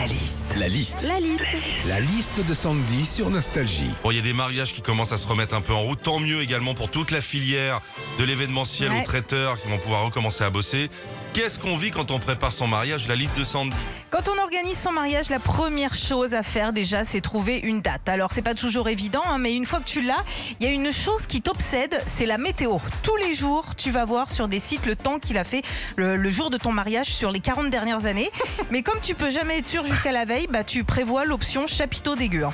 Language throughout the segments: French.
La liste. La liste. La liste. La liste de Sandy sur Nostalgie. Bon, il y a des mariages qui commencent à se remettre un peu en route. Tant mieux également pour toute la filière de l'événementiel Ouais. aux traiteurs qui vont pouvoir recommencer à bosser. Qu'est-ce qu'on vit quand on prépare son mariage? La liste de Sandy. Quand on organise son mariage, la première chose à faire déjà, c'est trouver une date. Alors, c'est pas toujours évident, hein, mais une fois que tu l'as, il y a une chose qui t'obsède, c'est la météo. Tous les jours, tu vas voir sur des sites le temps qu'il a fait le, le jour de ton mariage sur les 40 dernières années. Mais comme tu peux jamais être sûr jusqu'à la veille, bah, tu prévois l'option chapiteau dégueu. hein.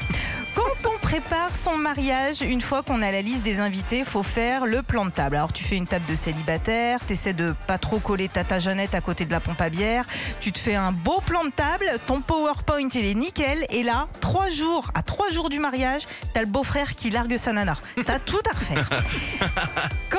Quand on prépare son mariage, une fois qu'on a la liste des invités, faut faire le plan de table. Alors tu fais une table de célibataire, t'essaies de pas trop coller tata Jeannette à côté de la pompe à bière, tu te fais un beau plan de table, ton PowerPoint il est nickel, et là, trois jours, à trois jours du mariage, t'as le beau-frère qui largue sa nana. T'as tout à refaire.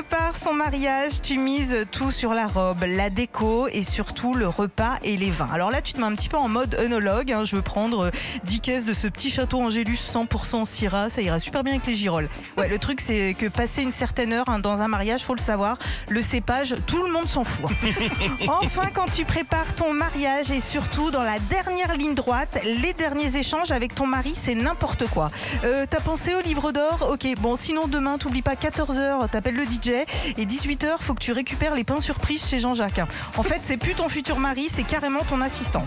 on prépare son mariage, tu mises tout sur la robe, la déco et surtout le repas et les vins. Alors là, tu te mets un petit peu en mode œnologue. hein. Je veux prendre euh, 10 caisses de ce petit château Angélus 100% Syrah. Ça ira super bien avec les girolles. Ouais, le truc, c'est que passer une certaine heure hein, dans un mariage, faut le savoir, le cépage, tout le monde s'en fout. Enfin, quand tu prépares ton mariage et surtout dans la dernière ligne droite, les derniers échanges avec ton mari, c'est n'importe quoi. Euh, T'as pensé au livre d'or? Ok, bon, sinon demain, t'oublies pas 14h, t'appelles le DJ et 18h, faut que tu récupères les pains surprises chez Jean-Jacques. En fait, c'est plus ton futur mari, c'est carrément ton assistant.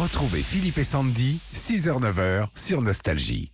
Retrouvez Philippe et Sandy, 6h-9h sur Nostalgie.